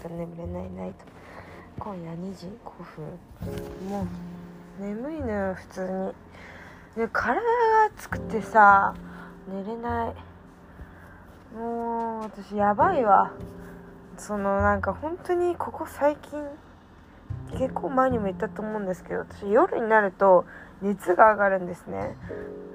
と眠れないナイト今夜2時5分。もう眠いのよ普通に。で体が熱くてさ寝れない。もう私やばいわ。そのなんか本当にここ最近結構前にも言ったと思うんですけど私夜になると熱が上がるんですね。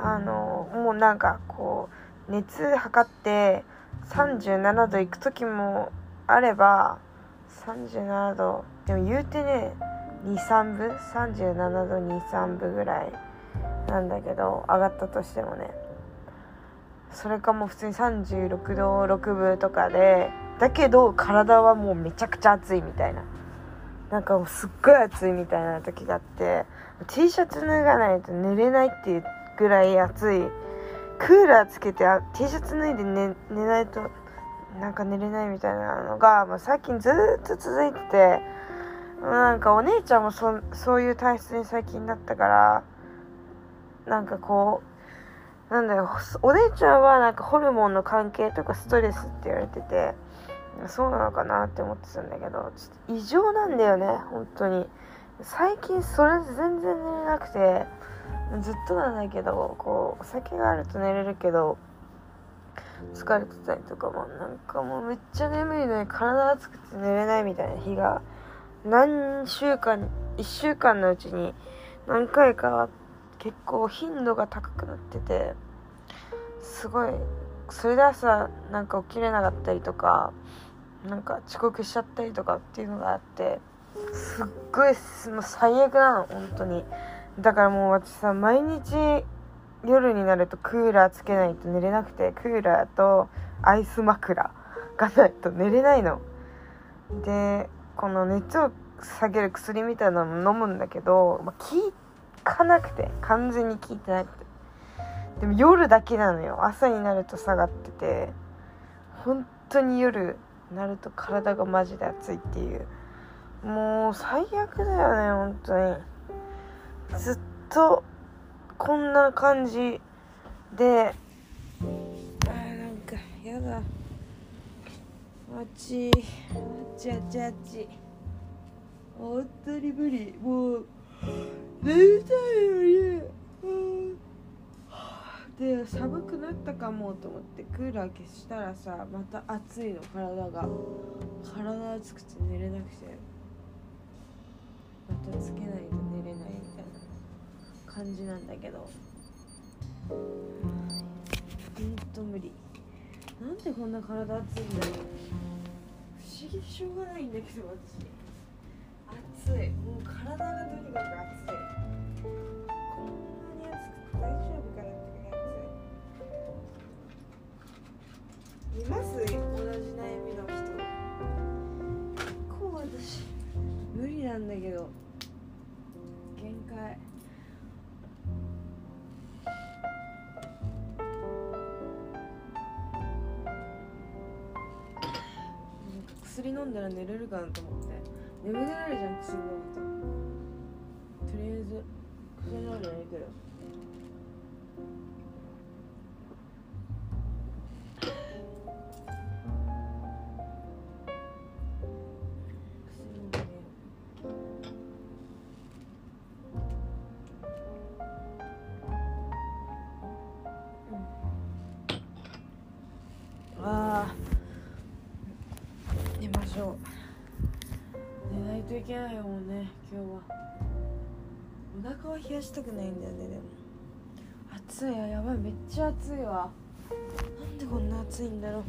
あのもうなんかこう熱測って37度いく時もあれば37度でも言うてね23分37度23分ぐらいなんだけど上がったとしてもね。それかもう普通に36度6分とかでだけど体はもうめちゃくちゃ暑いみたいな。なんかもうすっごい暑いみたいな時があって T シャツ脱がないと寝れないっていうぐらい暑い。クーラーつけてあ T シャツ脱いで寝寝ないとなんか寝れないみたいなのが、まあ、最近ずっと続いててなんかお姉ちゃんもそそういう体質に最近なったからなんかこうなんだよお姉ちゃんはなんかホルモンの関係とかストレスって言われててそうなのかなって思ってたんだけどちょっと異常なんだよね本当に。最近それ全然寝れなくてずっとなんだけどこうお酒があると寝れるけど疲れてたりとかもなんかもうめっちゃ眠いのに体熱くて寝れないみたいな日が何週間1週間のうちに何回か結構頻度が高くなっててすごいそれで朝なんか起きれなかったりとかなんか遅刻しちゃったりとかっていうのがあってすっごいもう最悪なの本当に。だからもう私さ毎日夜になるとクーラーつけないと寝れなくてクーラーとアイス枕がないと寝れないの。でこの熱を下げる薬みたいなの飲むんだけど、まあ、効かなくて完全に効いてなくて。でも夜だけなのよ。朝になると下がってて本当に夜なると体がマジで熱いっていう。もう最悪だよね本当に。ずっとこんな感じで。あーなんかやだ。あっちあっちあっち。あっち本当に無理。もう眠たいよねで寒くなったかもと思ってクーラー消したらさまた暑いの。体が。体熱くて寝れなくて。またつけない。感じなんだけど。ほんと無理。なんでこんな体熱いんだろう。不思議でしょうがないんだけど私。暑い。飲んだら寝れるかなと思って。眠れないじゃん薬飲けないもんね今日は。お腹は冷やしたくないんだよねでも。暑いややばい。めっちゃ暑いわ。なんでこんな暑いんだろう。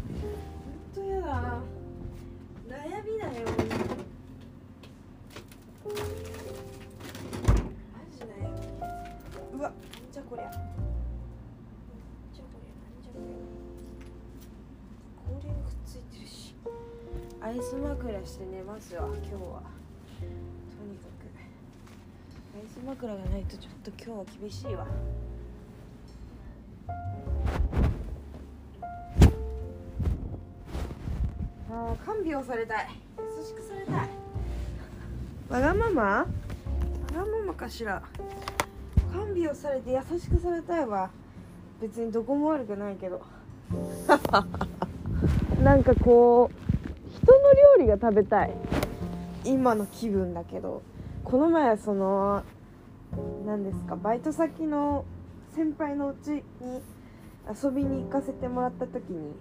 ほんとやだ。悩みだよ。マジ悩みうわ。じゃこりゃ。じゃこりゃじゃこりゃ。氷がくっついてるし。アイス枕して寝ますわ今日は枕がないとちょっと今日は厳しいわ。あー看病されたい。優しくされたい。わがまま？わがままかしら。看病されて優しくされたいわ。別にどこも悪くないけど。なんかこう人の料理が食べたい。今の気分だけど。この前その何ですか？バイト先の先輩のうちに遊びに行かせてもらった時に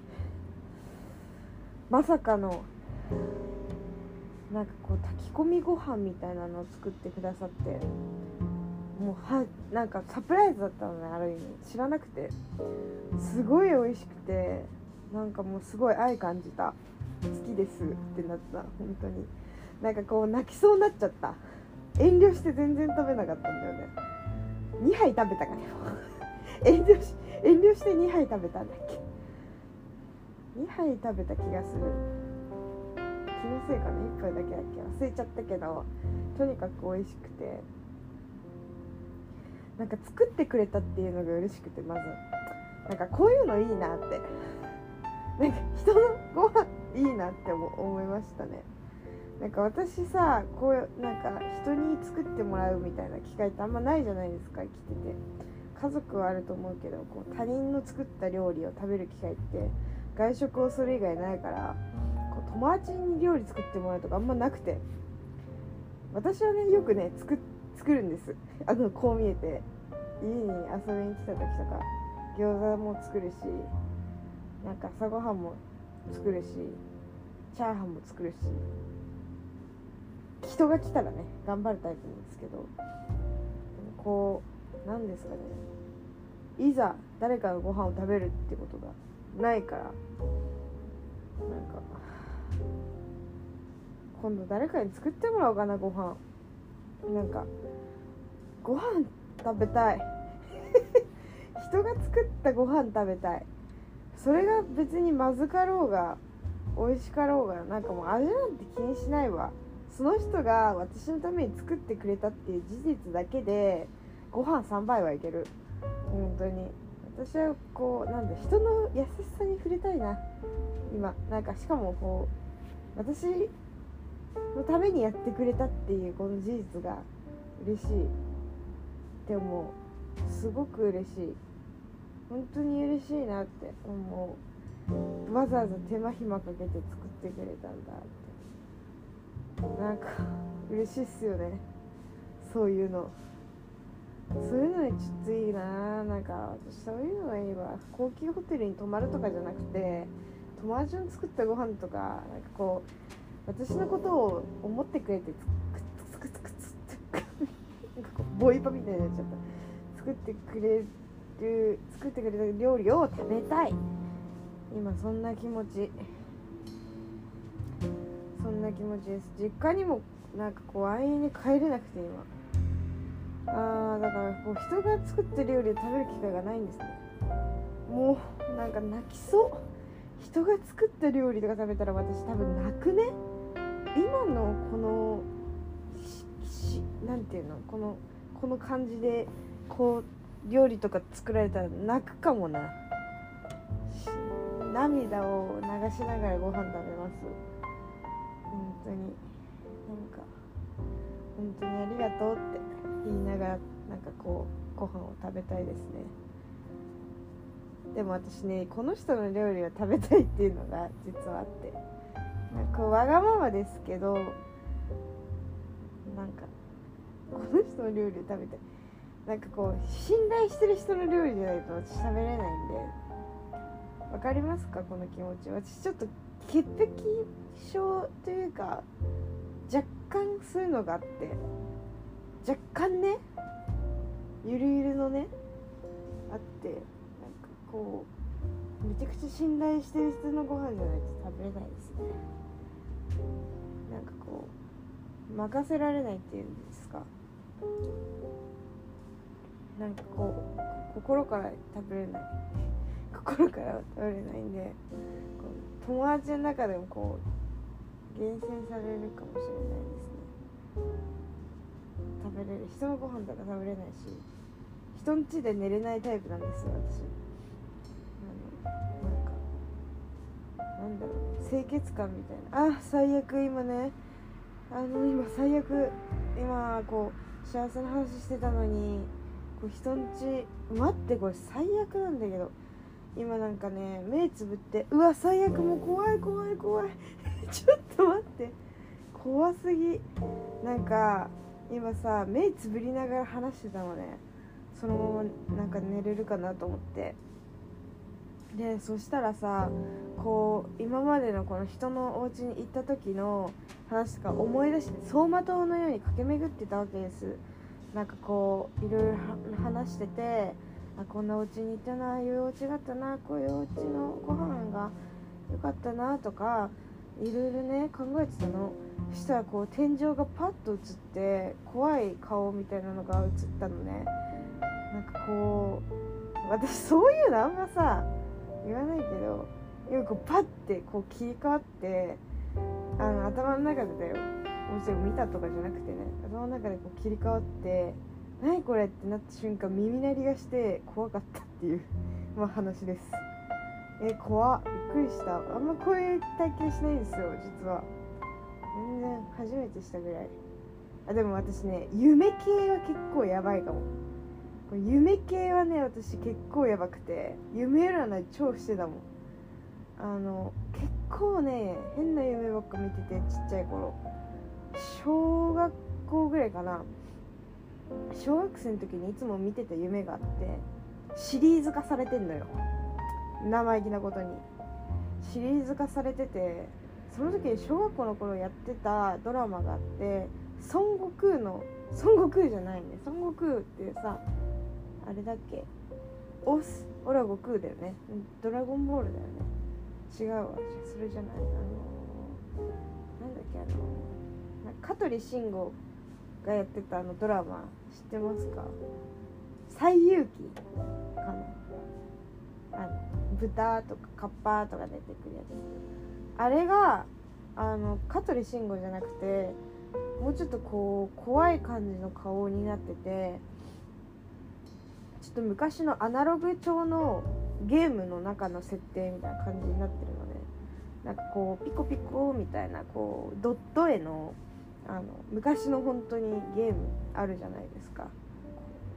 まさかのなんかこう炊き込みご飯みたいなのを作ってくださってもうはなんかサプライズだったのねある意味。知らなくて。すごい美味しくてなんかもうすごい愛感じた。好きですってなった。本当に。なんかこう泣きそうになっちゃった。遠慮して全然食べなかったんだよね。2杯食べたからよ 遠慮し遠慮して2杯食べたんだっけ。2杯食べた気がする。気のせいかな。1杯だけだっけ。忘れちゃったけどとにかく美味しくて。なんか作ってくれたっていうのが嬉しくてまず。なんかこういうのいいなって。なんか人のご飯いいなって思いましたね。なんか私さこうなんか人に作ってもらうみたいな機会ってあんまないじゃないですか生きてて。家族はあると思うけどこう他人の作った料理を食べる機会って外食をする以外ないからこう友達に料理作ってもらうとかあんまなくて。私はねよくね作作るんです。あのこう見えて。家に遊びに来た時とか餃子も作るしなんか朝ごはんも作るしチャーハンも作るし。人が来たらね頑張るタイプなんですけどこう何ですかね。いざ誰かのご飯を食べるってことがないからなんか今度誰かに作ってもらおうかなご飯。なんかご飯食べたい。人が作ったご飯食べたい。それが別にまずかろうが美味しかろうがなんかもう味なんて気にしないわ。その人が私のために作ってくれたっていう事実だけでご飯3杯はいける。本当に。私はこうなんだ人の優しさに触れたいな。今。なんかしかもこう私のためにやってくれたっていうこの事実が嬉しい。でもすごく嬉しい。本当に嬉しいなって思う。わざわざ手間暇かけて作ってくれたんだって。なんか嬉しいっすよね。そういうの。そういうのにちょっといいななんか私そういうのがいいわ。高級ホテルに泊まるとかじゃなくて友達の作ったご飯とかなんかこう私のことを思ってくれてつくつくつくつくなんかこうボイパみたいになっちゃった作ってくれる作ってくれた料理を食べたい今そんな気持ちそんな気持ちです。実家にもなんかこう安易に帰れなくて今。あーだからこう人が作ってる料理を食べる機会がないんですね。もうなんか泣きそう。人が作った料理とか食べたら私多分泣くね。今のこの何ていうの？このこの感じでこう料理とか作られたら泣くかもな。涙を流しながらご飯食べます。当になんか本当にありがとうって言いながらなんかこうご飯を食べたいですね。でも私ねこの人の料理を食べたいっていうのが実はあって。なんかわがままですけどなんかこの人の料理を食べたい。なんかこう信頼してる人の料理じゃないと私食べれないんで。わかりますか？この気持ち。私ちょっと潔癖症というか若干そういうのがあって若干ねゆるゆるのねあってなんかこうめちゃくちゃ信頼してる人のご飯じゃないと食べれないですね。なんかこう任せられないっていうんですか。なんかこう心から食べれない。心から食べれないんでこう友達の中でもこう厳選されるかもしれないですね。食べれる人のご飯とか食べれないし人ん家で寝れないタイプなんですよ私。あのなんかなんだろう清潔感みたいな。あ最悪今ね。あの今最悪今こう幸せな話してたのにこう人んち待ってこれ最悪なんだけど。今なんかね目つぶってうわ最悪もう怖い怖い怖い。ちょっと待って。怖すぎ。なんか今さ目つぶりながら話してたのね。そのままなんか寝れるかなと思って。でそしたらさこう今までのこの人のお家に行った時の話とか思い出して走馬灯のように駆け巡ってたわけです。なんかこういろいろ話しててあこんなお家に行ったなああいうお家があったなこういうお家のご飯が良かったなとかいろいろね考えてたの。そしたらこう天井がパッと映って怖い顔みたいなのが映ったのね。なんかこう私そういうのあんまさ言わないけど今こうパッてこう切り替わってあの頭の中でだよ。もちろん見たとかじゃなくてね頭の中でこう切り替わって何これ？ってなった瞬間耳鳴りがして怖かったっていうまあ話ですえ怖っ。びっくりした。あんまこういう体験しないんですよ実は。全然初めてしたぐらい。あでも私ね夢系は結構やばいかも。夢系はね私結構やばくて夢占い超してたもん。あの結構ね変な夢ばっか見ててちっちゃい頃。小学校ぐらいかな小学生の時にいつも見てた夢があってシリーズ化されてんのよ。生意気なことに。シリーズ化されててその時小学校の頃やってたドラマがあって孫悟空の孫悟空じゃないね。孫悟空っていうさあれだっけ？オス？オラ悟空だよね。ドラゴンボールだよね。違うわ。それじゃない。あのなんだっけ？あの香取慎吾がやってたあのドラマ知ってますか？西遊記かな。あの豚とかカッパとか出てくるやつ。あれがあの香取慎吾じゃなくてもうちょっとこう怖い感じの顔になっててちょっと昔のアナログ調のゲームの中の設定みたいな感じになってるのでなんかこうピコピコみたいなこうドット絵のあの昔の本当にゲームあるじゃないですか。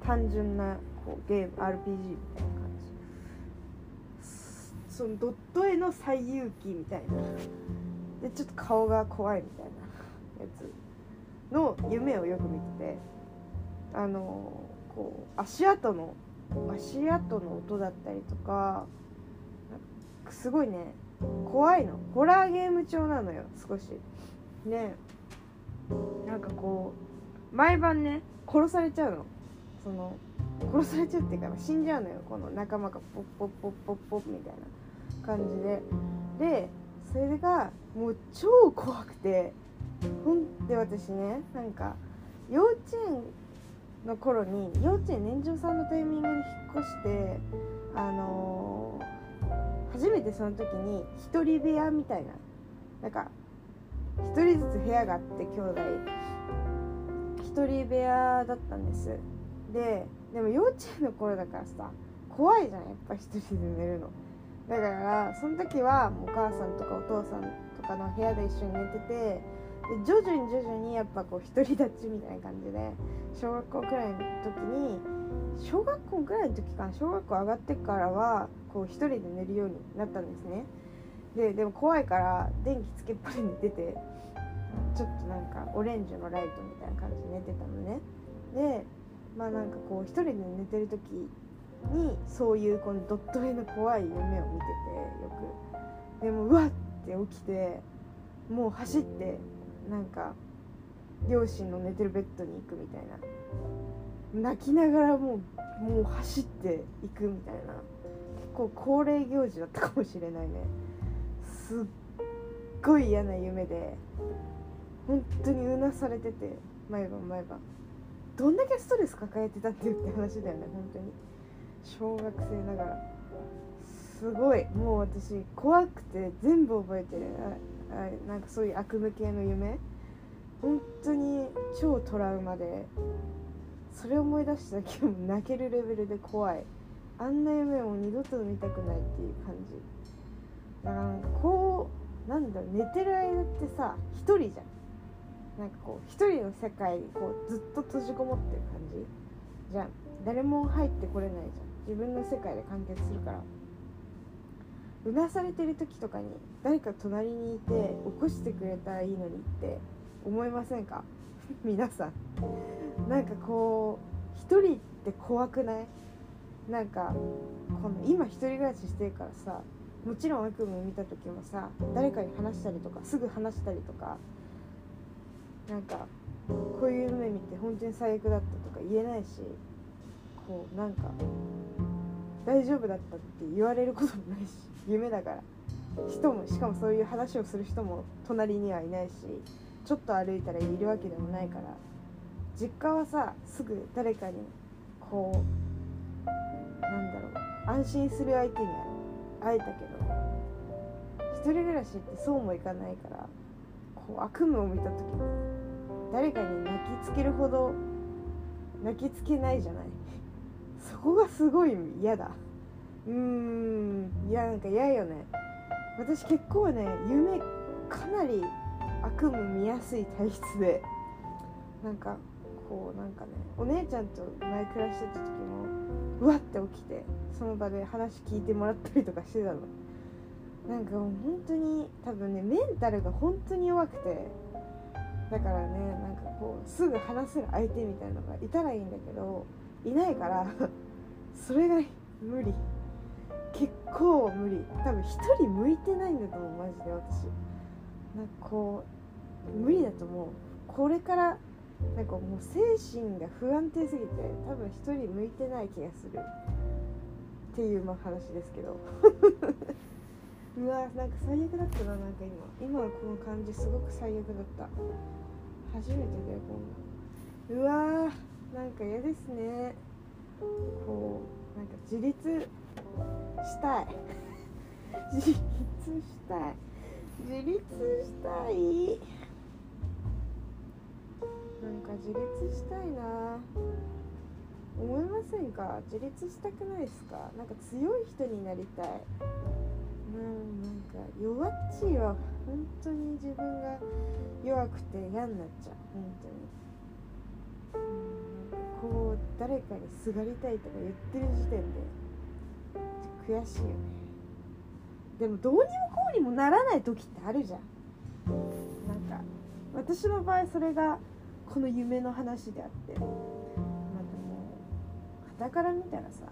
単純なこうゲーム RPG みたいな感じ。そのドット絵の最遊記みたいな。でちょっと顔が怖いみたいなやつの夢をよく見てて。あのこう足跡の足跡の音だったりとかすごいね怖いの。ホラーゲーム調なのよ少し。ね。なんかこう毎晩ね殺されちゃうの。その殺されちゃうっていうか死んじゃうのよ。この仲間がポッポッポッポッポッみたいな感じで。でそれがもう超怖くて。ほんで私ねなんか幼稚園の頃に幼稚園年長さんのタイミングで引っ越してあのー、初めてその時に1人部屋みたいな。なんか1人ずつ部屋があって兄弟。1人部屋だったんです。ででも幼稚園の頃だからさ怖いじゃんやっぱ1人で寝るの。だからその時はお母さんとかお父さんとかの部屋で一緒に寝ててで徐々に徐々にやっぱこう独り立ちみたいな感じで小学校くらいの時に小学校くらいの時かな小学校上がってからはこう一人で寝るようになったんですね。ででも怖いから電気つけっぱりに出てちょっとなんかオレンジのライトみたいな感じで寝てたのね。でまあなんかこう一人で寝てる時にそういうこのドット絵の怖い夢を見ててよく。でもうわって起きてもう走ってなんか両親の寝てるベッドに行くみたいな。泣きながらもうもう走っていくみたいな。結構恒例行事だったかもしれないね。すっごい嫌な夢で本当にうなされてて毎晩毎晩。どんだけストレス抱えてたっていうって話だよね本当に。小学生ながら。すごい。もう私怖くて全部覚えてる。なんかそういう悪夢系の夢。本当に超トラウマでそれ思い出しただけでも泣けるレベルで怖い。あんな夢を二度と見たくないっていう感じ。なんかこうなんだろう寝てる間ってさ一人じゃん。なんかこう一人の世界にこうずっと閉じこもってる感じ。じゃん。誰も入ってこれないじゃん。自分の世界で完結するからうなされてる時とかに誰か隣にいて起こしてくれたらいいのにって思いませんか？皆さん。なんかこう一人って怖くない？なんかこの今一人暮らししてるからさもちろん悪夢見た時もさ誰かに話したりとかすぐ話したりとかなんかこういう夢見て本当に最悪だったとか言えないしこうなんか大丈夫だったって言われることもないし夢だから。人もしかもそういう話をする人も隣にはいないしちょっと歩いたらいるわけでもないから実家はさすぐ誰かにこうなんだろう安心する相手に会えたけど一人暮らしってそうもいかないからこう悪夢を見た時に誰かに泣きつけるほど泣きつけないじゃない。そこがすごい嫌だ。うーんいやなんか嫌よね。私結構ね夢かなり悪夢見やすい体質でなんかこうなんかねお姉ちゃんと前暮らしてた時もうわって起きてその場で話聞いてもらったりとかしてたの。なんかもう本当に多分ねメンタルが本当に弱くてだからねなんかこうすぐ話せる相手みたいなのがいたらいいんだけどいないからそれが無理。結構無理。多分一人向いてないんだと思うマジで私。なんかこう無理だと思う。これからなんかもう精神が不安定すぎて多分一人向いてない気がする。っていうまあ話ですけど。うわなんか最悪だったななんか今。今のこの感じすごく最悪だった。初めてだよこんな。うわーなんか嫌ですね。こうなんか 自立したい。自立したい。自立したい。なんか自立したいな。思いませんか？自立したくないですか？なんか強い人になりたい。うんなんか弱っちいは本当に自分が弱くて嫌になっちゃう。本当に。うんこう誰かにすがりたいとか言ってる時点で悔しいよね。でもどうにもこうにもならない時ってあるじゃん。なんか私の場合それがこの夢の話であってまあでも傍から見たらさ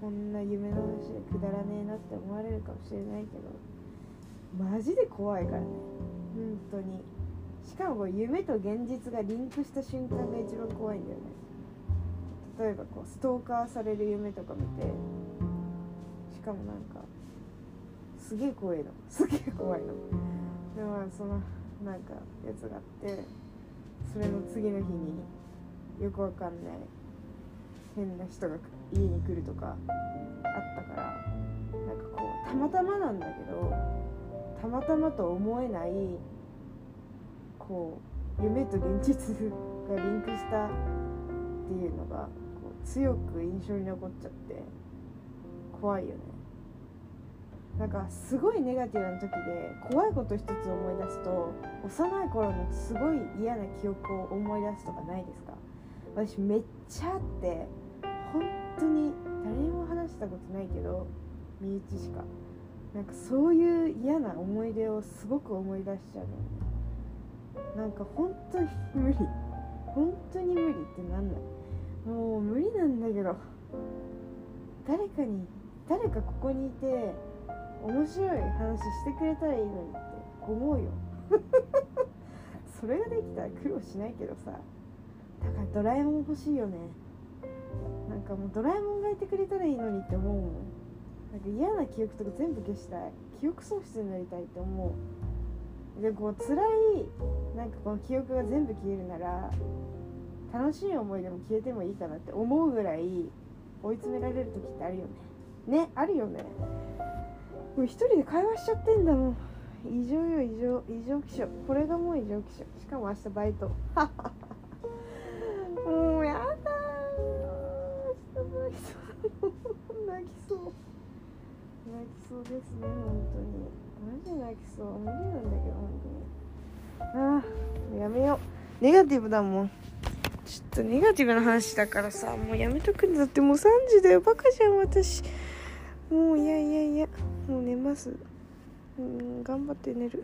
こんな夢の話でくだらねえなって思われるかもしれないけどマジで怖いからね。本当に。しかも夢と現実がリンクした瞬間が一番怖いんだよね。例えばこうストーカーされる夢とか見てしかもなんかすげえ怖いの。すげえ怖いの。でもそのなんかやつがあってそれの次の日によくわかんない変な人が家に来るとかあったからなんかこうたまたまなんだけどたまたまと思えないこう夢と現実がリンクしたっていうのがこう強く印象に残っちゃって怖いよね。なんかすごいネガティブな時で怖いこと一つ思い出すと幼い頃のすごい嫌な記憶を思い出すとかないですか？私めっちゃあって本当に誰にも話したことないけど身内しか。なんかそういう嫌な思い出をすごく思い出しちゃうの。なんか本当に無理。本当に無理ってなんない。もう無理なんだけど。誰かに誰かここにいて面白い話してくれたらいいのにって思うよ。それができたら苦労しないけどさ。だからドラえもん欲しいよね。なんかもうドラえもんがいてくれたらいいのにって思うもん。なんか嫌な記憶とか全部消したい。記憶喪失になりたいって思う。でこう辛いなんかこの記憶が全部消えるなら楽しい思い出も消えてもいいかなって思うぐらい追い詰められる時ってあるよね。ねあるよね。もう一人で会話しちゃってんだもん。異常よ異常異常気象。これがもう異常気象。しかも明日バイト。もうやだ明日バイト泣きそう。泣きそう。ですね本当に。マジ泣きそう。無理なんだけど本当に。ああやめよう。ネガティブだもん。ちょっとネガティブな話だからさもうやめとくんだって。もう3時だよバカじゃん私。もういやいやいや。もう寝ます。うん頑張って寝る。